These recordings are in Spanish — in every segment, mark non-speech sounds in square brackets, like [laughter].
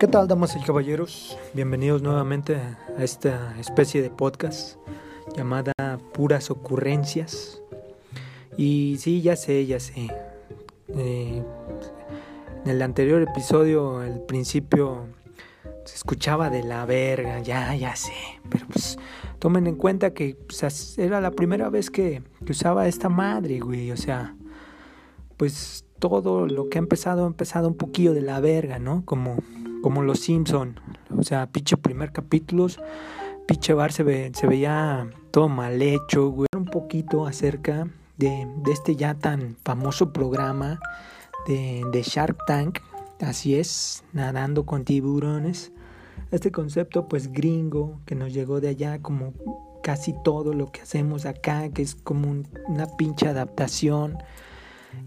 ¿Qué tal, damas y caballeros? Bienvenidos nuevamente a esta especie de podcast llamada Puras Ocurrencias. Y sí, ya sé, ya sé. Eh, en el anterior episodio, el principio se escuchaba de la verga, ya, ya sé. Pero pues tomen en cuenta que era la primera vez que usaba esta madre, güey. O sea, pues todo lo que ha empezado ha empezado un poquillo de la verga, ¿no? Como, como los Simpson. O sea, pinche primer capítulos, pinche bar se, ve, se veía todo mal hecho, güey. Un poquito acerca de, este ya tan famoso programa de, de Shark Tank. Así es, nadando con tiburones. Este concepto pues gringo que nos llegó de allá como casi todo lo que hacemos acá, que es como un, una pinche adaptación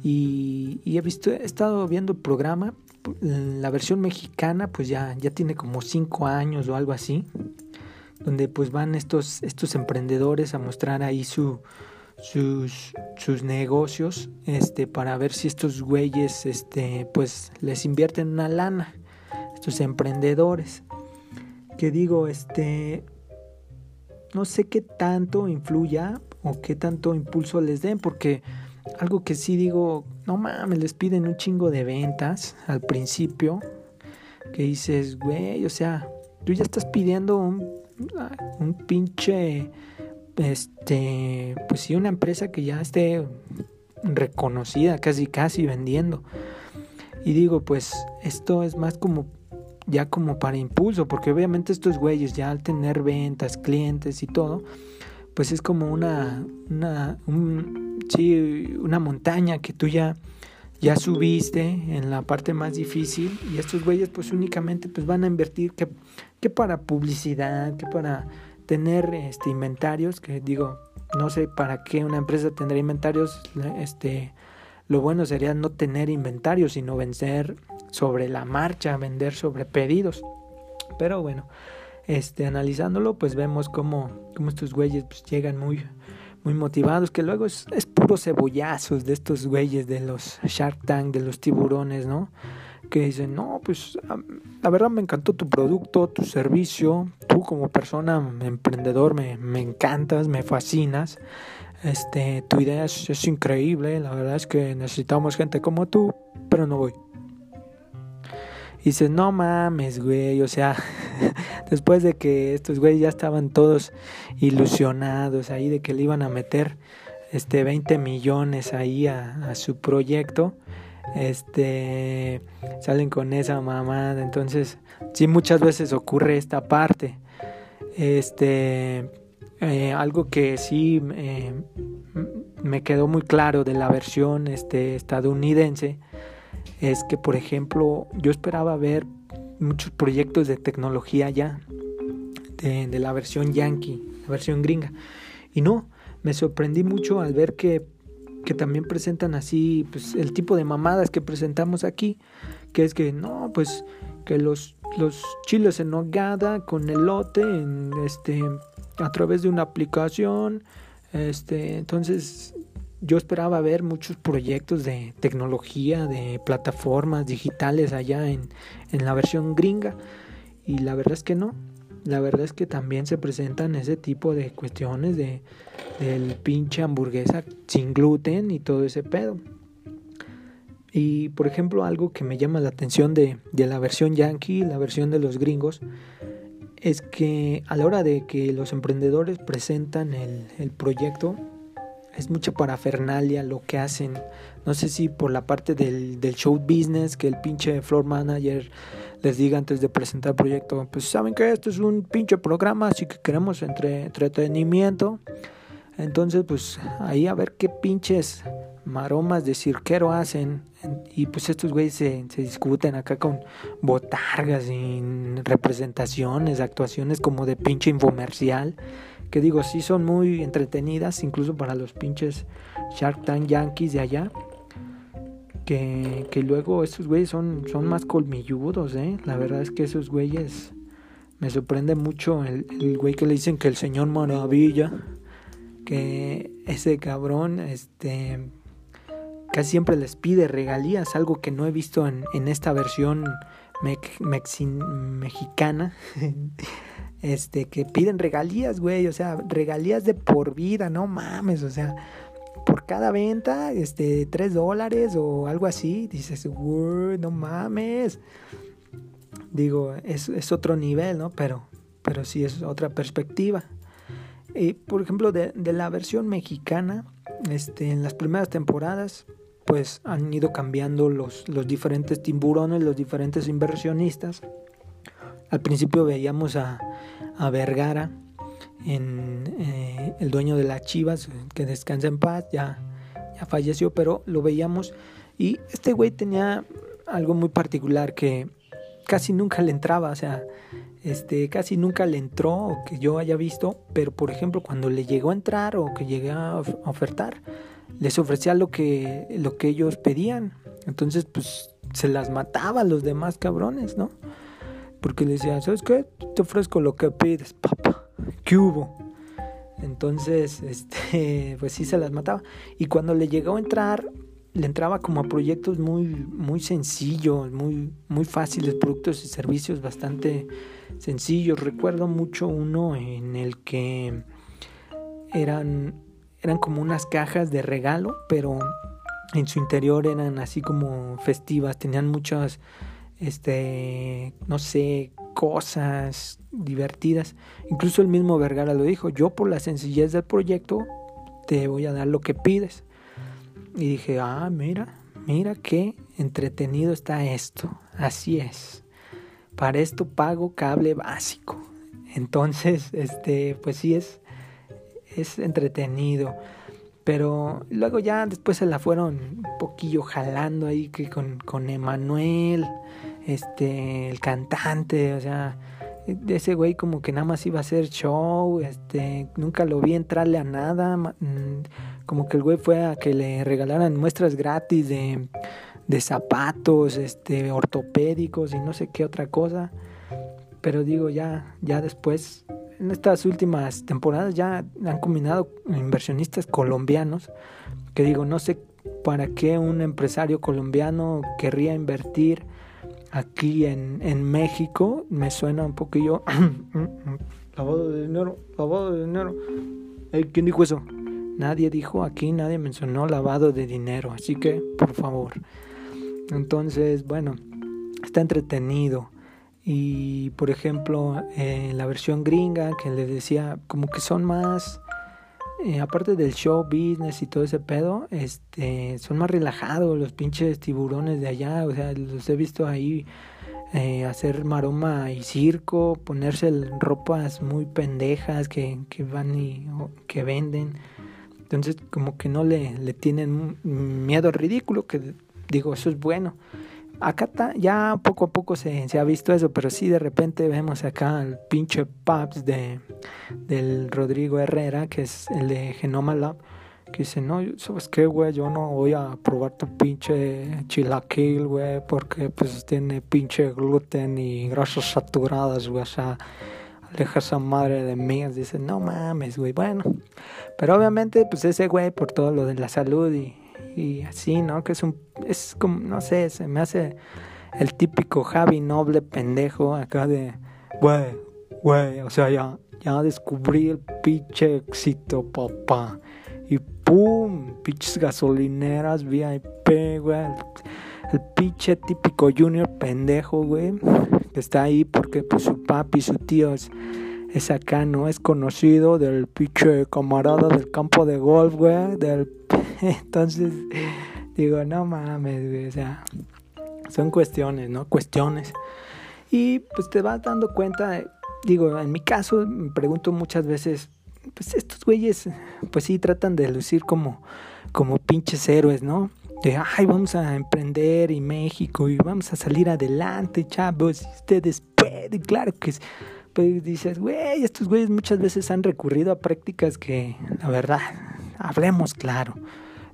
y, y, he visto, he estado viendo el programa, la versión mexicana pues ya, ya tiene como cinco años o algo así, donde pues van estos, estos emprendedores a mostrar ahí su, sus, sus negocios, este, para ver si estos güeyes, este, pues les invierten una lana, estos emprendedores, que digo, este, no sé qué tanto influya o qué tanto impulso les den, porque algo que sí digo, no mames, les piden un chingo de ventas al principio. Que dices, güey, o sea, tú ya estás pidiendo un, un pinche, este, pues sí, una empresa que ya esté reconocida, casi, casi vendiendo. Y digo, pues esto es más como, ya como para impulso, porque obviamente estos güeyes ya al tener ventas, clientes y todo, pues es como una, una un, sí, una montaña que tú ya, ya subiste en la parte más difícil y estos güeyes pues únicamente pues van a invertir que, que para publicidad, que para tener este inventarios, que digo, no sé para qué una empresa tendrá inventarios, este lo bueno sería no tener inventarios, sino vencer sobre la marcha, vender sobre pedidos. Pero bueno, este, analizándolo, pues vemos cómo, cómo estos güeyes pues, llegan muy, muy motivados, que luego es, es puro cebollazos de estos güeyes de los Shark Tank, de los tiburones, ¿no? Que dicen, no, pues la verdad me encantó tu producto, tu servicio, tú como persona emprendedor me, me encantas, me fascinas, este, tu idea es, es increíble, la verdad es que necesitamos gente como tú, pero no voy. Y dices, no mames, güey, o sea, [laughs] después de que estos güeyes ya estaban todos ilusionados ahí de que le iban a meter este 20 millones ahí a, su proyecto, este salen con esa mamada, entonces sí muchas veces ocurre esta parte. Este eh, algo que sí eh, me quedó muy claro de la versión este, estadounidense es que, por ejemplo, yo esperaba ver muchos proyectos de tecnología ya, de, la versión yankee, la versión gringa. Y no, me sorprendí mucho al ver que, que también presentan así, pues, el tipo de mamadas que presentamos aquí, que es que, no, pues, que los, los chiles en nogada con elote, en, este, a través de una aplicación, este, entonces yo esperaba ver muchos proyectos de tecnología, de plataformas digitales allá en, en, la versión gringa y la verdad es que no. La verdad es que también se presentan ese tipo de cuestiones de del pinche hamburguesa sin gluten y todo ese pedo. Y por ejemplo algo que me llama la atención de, de la versión yankee, la versión de los gringos, es que a la hora de que los emprendedores presentan el, el proyecto, es mucha parafernalia lo que hacen. No sé si por la parte del, show business, que el pinche floor manager les diga antes de presentar el proyecto, pues saben que esto es un pinche programa, así que queremos entre, entretenimiento. Entonces, pues ahí a ver qué pinches maromas de cirquero hacen. Y pues estos güeyes se discuten acá con botargas y representaciones, actuaciones como de pinche infomercial que digo, sí son muy entretenidas, incluso para los pinches Shark Tank Yankees de allá. Que, que luego esos güeyes son, son más colmilludos, ¿eh? La verdad es que esos güeyes me sorprende mucho el, el güey que le dicen que el señor maravilla. Que ese cabrón, este, casi siempre les pide regalías, algo que no he visto en, en esta versión mexicana, [laughs] este, que piden regalías, güey, o sea, regalías de por vida, no mames, o sea, por cada venta, este, tres dólares o algo así, dices, güey, no mames. Digo, es, es otro nivel, ¿no? Pero, pero sí es otra perspectiva. Y, por ejemplo, de, de la versión mexicana, este, en las primeras temporadas, pues han ido cambiando los, los diferentes tiburones, los diferentes inversionistas. Al principio veíamos a, a Vergara, eh, el dueño de las Chivas, que descansa en paz, ya, ya falleció, pero lo veíamos. Y este güey tenía algo muy particular que casi nunca le entraba, o sea, este, casi nunca le entró o que yo haya visto, pero por ejemplo cuando le llegó a entrar o que llegué a ofertar, les ofrecía lo que, lo que ellos pedían. Entonces, pues se las mataba a los demás cabrones, ¿no? Porque le decía, ¿sabes qué? Te ofrezco lo que pides, papá. ¿Qué hubo? Entonces, [laughs] este, pues sí se las mataba. Y cuando le llegó a entrar, le entraba como a proyectos muy, muy sencillos, muy, muy fáciles, productos y servicios bastante sencillos. Recuerdo mucho uno en el que eran eran como unas cajas de regalo, pero en su interior eran así como festivas, tenían muchas, este, no sé, cosas divertidas. Incluso el mismo Vergara lo dijo, yo por la sencillez del proyecto te voy a dar lo que pides. Y dije, ah, mira, mira qué entretenido está esto. Así es. Para esto pago cable básico. Entonces, este, pues sí es, es entretenido. Pero luego ya después se la fueron un poquillo jalando ahí que con, con Emanuel, este, el cantante, o sea, ese güey como que nada más iba a hacer show, este, nunca lo vi entrarle a nada, mm, como que el güey fue a que le regalaran muestras gratis de, de zapatos, este, ortopédicos y no sé qué otra cosa. Pero digo, ya, ya después en estas últimas temporadas ya han combinado inversionistas colombianos, que digo, no sé para qué un empresario colombiano querría invertir aquí en, México, me suena un poquillo [clears throat] lavado de dinero, lavado de dinero. ¿Quién dijo eso? Nadie dijo aquí, nadie mencionó lavado de dinero, así que por favor. Entonces, bueno, está entretenido. Y por ejemplo, en la versión gringa, que les decía, como que son más, eh, aparte del show business y todo ese pedo, este, son más relajados los pinches tiburones de allá. O sea, los he visto ahí eh, hacer maroma y circo, ponerse ropas muy pendejas que, que van y que venden. Entonces, como que no le, le tienen miedo ridículo, que digo, eso es bueno acá ya poco a poco se, ha visto eso, pero sí de repente vemos acá el pinche Paps de, del Rodrigo Herrera, que es el de Genoma Lab, que dice, no, ¿sabes qué, güey? Yo no voy a probar tu pinche chilaquil, güey, porque pues tiene pinche gluten y grasas saturadas, güey, o sea, aleja esa madre de mí. Dice, no mames, güey, bueno. Pero obviamente, pues ese güey, por todo lo de la salud y y así, ¿no? Que es un, es como, no sé, se me hace el típico Javi noble pendejo acá de, güey, güey, o sea, ya, ya descubrí el pinche éxito, papá. Y pum, pinches gasolineras, VIP, güey. El, pinche típico junior pendejo, güey, que está ahí porque pues su papi, su tío es, es acá, ¿no? Es conocido del pinche camarada del campo de golf, güey, del [laughs] Entonces, digo, no mames, güey, o sea, son cuestiones, ¿no? Cuestiones. Y pues te vas dando cuenta, digo, en mi caso, me pregunto muchas veces, pues estos güeyes, pues sí, tratan de lucir como, como pinches héroes, ¿no? De, ay, vamos a emprender y México y vamos a salir adelante, chavos, ustedes pueden, claro que pues dices, güey, estos güeyes muchas veces han recurrido a prácticas que, la verdad, hablemos claro,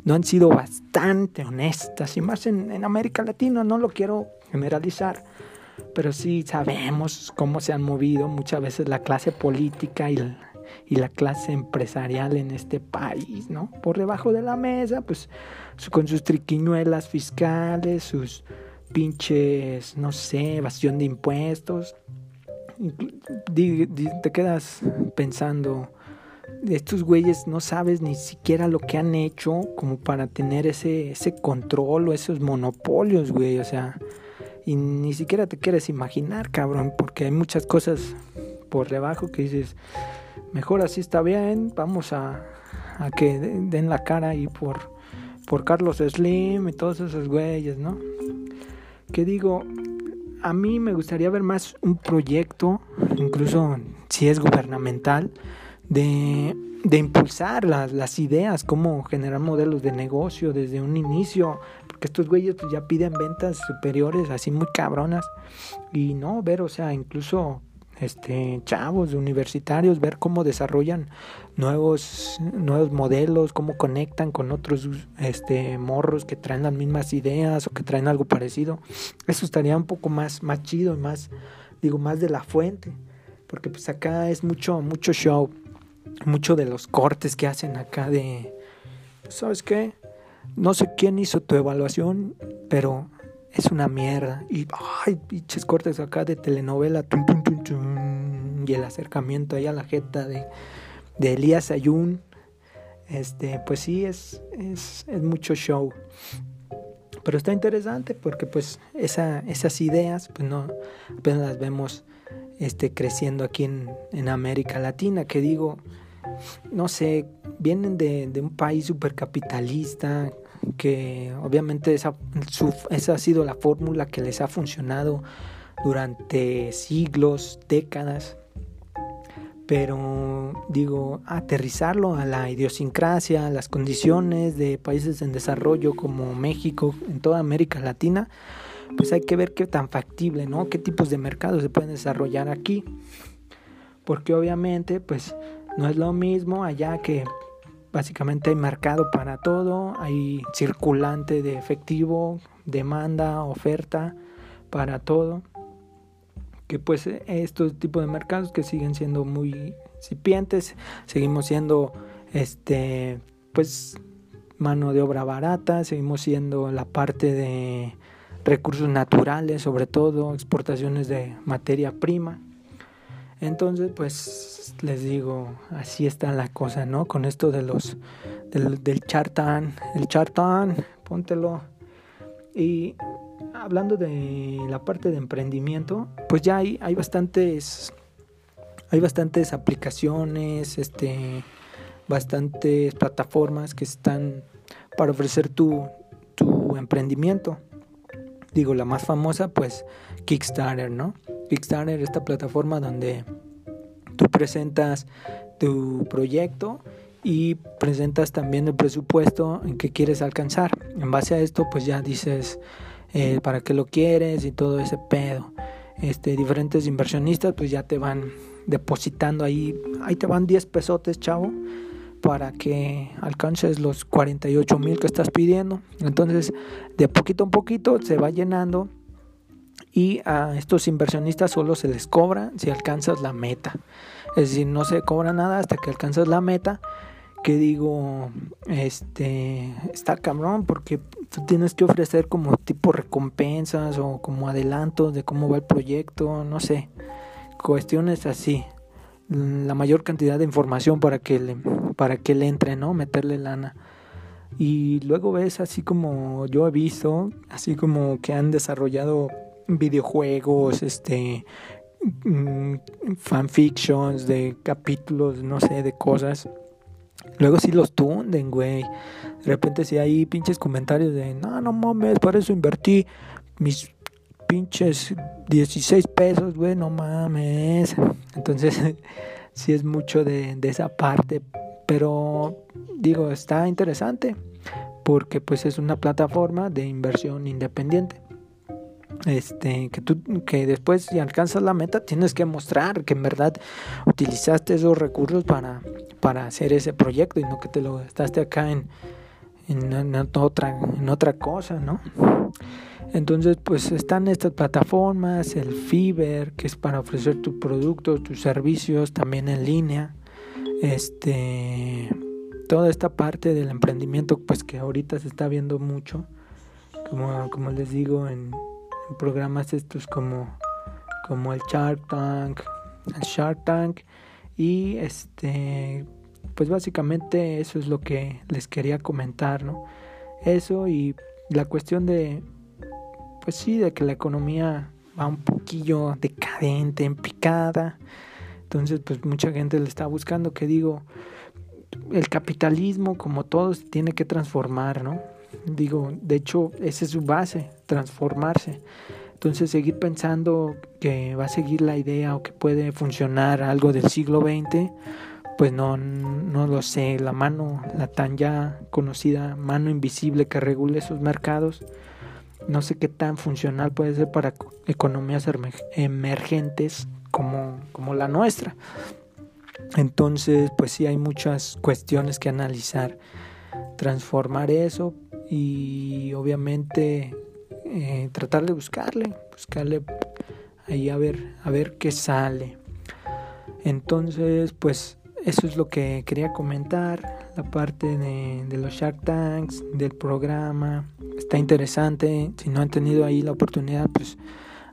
no han sido bastante honestas, y más en, América Latina, no lo quiero generalizar, pero sí sabemos cómo se han movido muchas veces la clase política y la, y la clase empresarial en este país, ¿no? Por debajo de la mesa, pues con sus triquiñuelas fiscales, sus, pinches, no sé, evasión de impuestos. Te quedas pensando, estos güeyes no sabes ni siquiera lo que han hecho como para tener ese, ese control o esos monopolios, güey, o sea, y ni siquiera te quieres imaginar, cabrón, porque hay muchas cosas por debajo que dices, mejor así está bien, vamos a, a que den la cara y por, por Carlos Slim y todos esos güeyes, ¿no? Que digo, a mí me gustaría ver más un proyecto, incluso si es gubernamental, de, de impulsar las, las, ideas, cómo generar modelos de negocio desde un inicio, porque estos güeyes pues, ya piden ventas superiores, así muy cabronas, y no, ver, o sea, incluso este chavos universitarios ver cómo desarrollan nuevos nuevos modelos cómo conectan con otros este morros que traen las mismas ideas o que traen algo parecido. Eso estaría un poco más más chido y más digo más de la fuente porque pues acá es mucho mucho show mucho de los cortes que hacen acá de sabes qué no sé quién hizo tu evaluación pero es una mierda. Y, ay, pinches cortes acá de telenovela. y el acercamiento ahí a la jeta de, de Elías Ayun. Este, pues sí, es, es, es, mucho show. Pero está interesante porque pues esa, esas ideas, pues no, apenas las vemos este, creciendo aquí en, en América Latina, que digo, no sé, vienen de, de un país súper capitalista, que obviamente esa, esa ha sido la fórmula que les ha funcionado durante siglos, décadas, pero digo, aterrizarlo a la idiosincrasia, a las condiciones de países en desarrollo como México, en toda América Latina, pues hay que ver qué tan factible, ¿no? ¿Qué tipos de mercados se pueden desarrollar aquí? Porque obviamente, pues no es lo mismo allá que básicamente hay mercado para todo, hay circulante de efectivo, demanda, oferta para todo. Que pues estos tipos de mercados que siguen siendo muy incipientes, seguimos siendo este pues mano de obra barata, seguimos siendo la parte de recursos naturales, sobre todo exportaciones de materia prima. Entonces, pues les digo, así está la cosa, ¿no? Con esto de los del, del chartán, el chartán, póntelo. Y hablando de la parte de emprendimiento, pues ya hay, hay bastantes hay bastantes aplicaciones, este bastantes plataformas que están para ofrecer tu, tu emprendimiento. Digo, la más famosa, pues Kickstarter, ¿no? Kickstarter, esta plataforma donde tú presentas tu proyecto y presentas también el presupuesto en que quieres alcanzar. En base a esto, pues ya dices eh, para qué lo quieres y todo ese pedo. Este, diferentes inversionistas, pues ya te van depositando ahí, ahí te van 10 pesotes, chavo, para que alcances los 48 mil que estás pidiendo. Entonces, de poquito a poquito se va llenando y a estos inversionistas solo se les cobra si alcanzas la meta. Es decir, no se cobra nada hasta que alcanzas la meta. Que digo, este, está cabrón porque tú tienes que ofrecer como tipo recompensas o como adelantos de cómo va el proyecto, no sé, cuestiones así. La mayor cantidad de información para que le, para que le entre, ¿no? Meterle lana. Y luego ves así como yo he visto, así como que han desarrollado videojuegos, este, mm, fanfictions de capítulos, no sé, de cosas. Luego sí los tunden, güey. De repente si hay pinches comentarios de, no, no mames, para eso invertí mis pinches 16 pesos, güey, no mames. Entonces, [laughs] sí es mucho de, de esa parte. Pero, digo, está interesante porque pues es una plataforma de inversión independiente este que tú que después si alcanzas la meta tienes que mostrar que en verdad utilizaste esos recursos para para hacer ese proyecto y no que te lo gastaste acá en en, otra en otra cosa no entonces pues están estas plataformas el Fiverr que es para ofrecer tus productos tus servicios también en línea este toda esta parte del emprendimiento pues que ahorita se está viendo mucho como, como les digo en programas estos como, como el Shark Tank, el Shark Tank y este pues básicamente eso es lo que les quería comentar, ¿no? Eso y la cuestión de pues sí, de que la economía va un poquillo decadente, en picada. Entonces, pues mucha gente le está buscando que digo, el capitalismo como todos tiene que transformar, ¿no? Digo, de hecho, esa es su base, transformarse. Entonces, seguir pensando que va a seguir la idea o que puede funcionar algo del siglo XX, pues no, no lo sé. La mano, la tan ya conocida mano invisible que regule esos mercados, no sé qué tan funcional puede ser para economías emergentes como, como la nuestra. Entonces, pues sí hay muchas cuestiones que analizar. Transformar eso y obviamente eh, tratar de buscarle, buscarle ahí a ver, a ver qué sale. Entonces, pues eso es lo que quería comentar, la parte de, los Shark Tanks, del programa. Está interesante, si no han tenido ahí la oportunidad, pues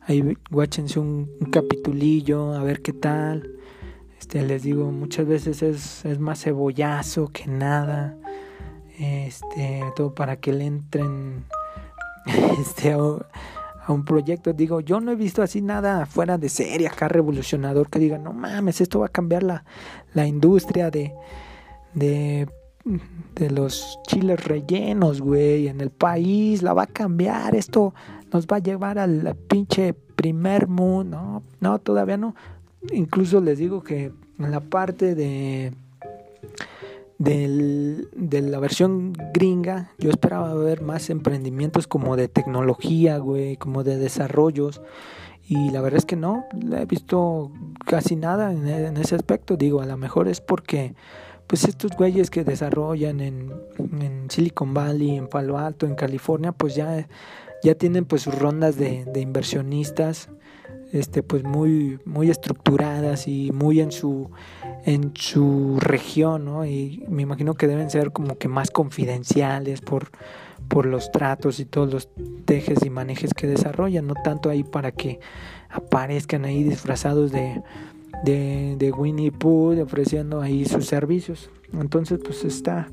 ahí guáchense un, un capitulillo, a ver qué tal. Este, les digo, muchas veces es, es más cebollazo que nada. Este, todo para que le entren [laughs] este, a, un proyecto. Digo, yo no he visto así nada fuera de serie, acá revolucionador, que diga, no mames, esto va a cambiar la, la industria de, de, los chiles rellenos, güey, en el país, la va a cambiar, esto nos va a llevar al pinche primer mundo, no, no, todavía no incluso les digo que en la parte de, de la versión gringa, yo esperaba ver más emprendimientos como de tecnología, güey, como de desarrollos. Y la verdad es que no, he visto casi nada en, ese aspecto. Digo, a lo mejor es porque pues estos güeyes que desarrollan en, Silicon Valley, en Palo Alto, en California, pues ya, ya tienen pues sus rondas de inversionistas este pues muy muy estructuradas y muy en su en su región ¿no? y me imagino que deben ser como que más confidenciales por por los tratos y todos los tejes y manejes que desarrollan no tanto ahí para que aparezcan ahí disfrazados de de, Winnie Pooh ofreciendo ahí sus servicios entonces pues está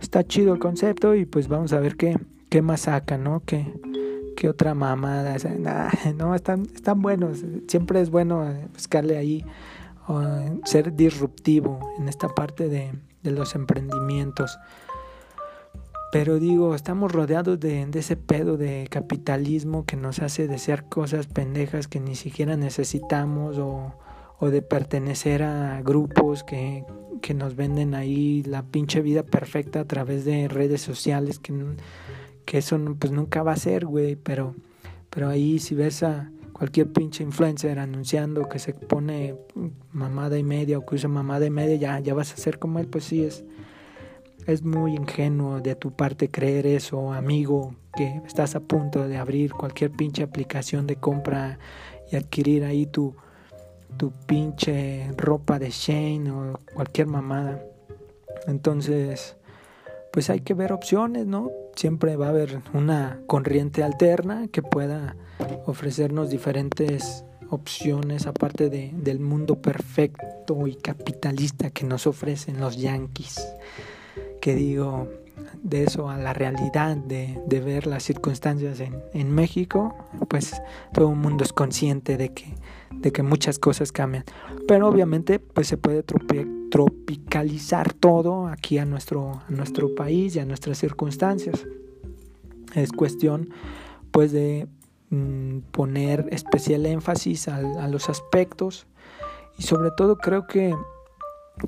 está chido el concepto y pues vamos a ver qué qué más saca no que que otra mamada. [laughs] no, están, están buenos. Siempre es bueno eh, buscarle ahí ser disruptivo en esta parte de, los emprendimientos. Pero digo, estamos rodeados de, de, ese pedo de capitalismo que nos hace desear cosas pendejas que ni siquiera necesitamos o, o de pertenecer a grupos que, que nos venden ahí la pinche vida perfecta a través de redes sociales que que eso pues nunca va a ser, güey, pero, pero ahí si ves a cualquier pinche influencer anunciando que se pone mamada y media o que usa mamada y media, ya, ya vas a ser como él, pues sí, es, es muy ingenuo de tu parte creer eso, amigo, que estás a punto de abrir cualquier pinche aplicación de compra y adquirir ahí tu, tu pinche ropa de Shane o cualquier mamada. Entonces, pues hay que ver opciones, ¿no? Siempre va a haber una corriente alterna que pueda ofrecernos diferentes opciones aparte de, del mundo perfecto y capitalista que nos ofrecen los yanquis. Que digo, de eso a la realidad de, de ver las circunstancias en, en, México, pues todo el mundo es consciente de que, de que muchas cosas cambian. Pero obviamente pues se puede tropicalizar todo aquí a nuestro, a nuestro país y a nuestras circunstancias. Es cuestión pues de mm, poner especial énfasis a, a los aspectos y sobre todo creo que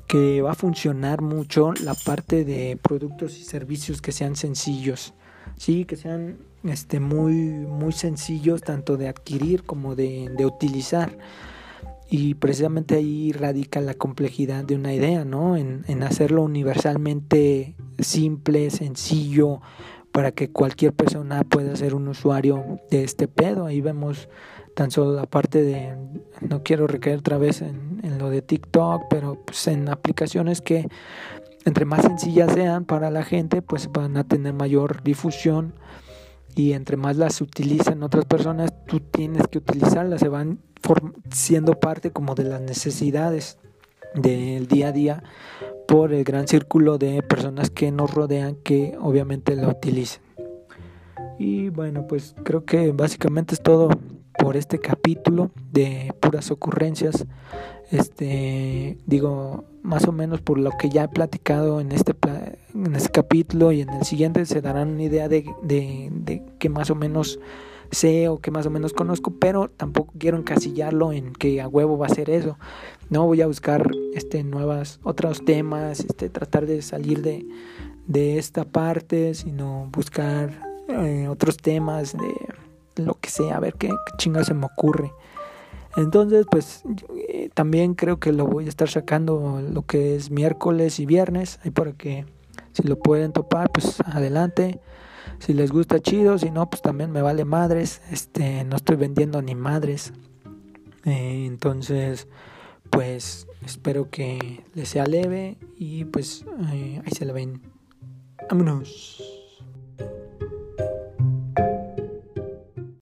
que va a funcionar mucho la parte de productos y servicios que sean sencillos, sí, que sean este muy muy sencillos tanto de adquirir como de, de utilizar. Y precisamente ahí radica la complejidad de una idea, ¿no? En, en hacerlo universalmente simple, sencillo, para que cualquier persona pueda ser un usuario de este pedo. Ahí vemos tan solo la parte de, no quiero recaer otra vez en, en lo de TikTok, pero pues en aplicaciones que entre más sencillas sean para la gente, pues van a tener mayor difusión y entre más las utilizan otras personas, tú tienes que utilizarlas, se van siendo parte como de las necesidades del día a día por el gran círculo de personas que nos rodean que obviamente la utilizan. Y bueno, pues creo que básicamente es todo por este capítulo de puras ocurrencias. Este, digo, más o menos por lo que ya he platicado en este, en este capítulo y en el siguiente se darán una idea de, de, de que más o menos sé o que más o menos conozco, pero tampoco quiero encasillarlo en que a huevo va a ser eso. No voy a buscar este nuevas otros temas, este tratar de salir de, de esta parte, sino buscar eh, otros temas de lo que sea, a ver qué, qué se me ocurre. Entonces, pues eh, también creo que lo voy a estar sacando lo que es miércoles y viernes, ahí para que si lo pueden topar, pues adelante. Si les gusta chido, si no, pues también me vale madres. Este, no estoy vendiendo ni madres. Eh, entonces, pues espero que les sea leve y pues ahí se la ven. Vámonos.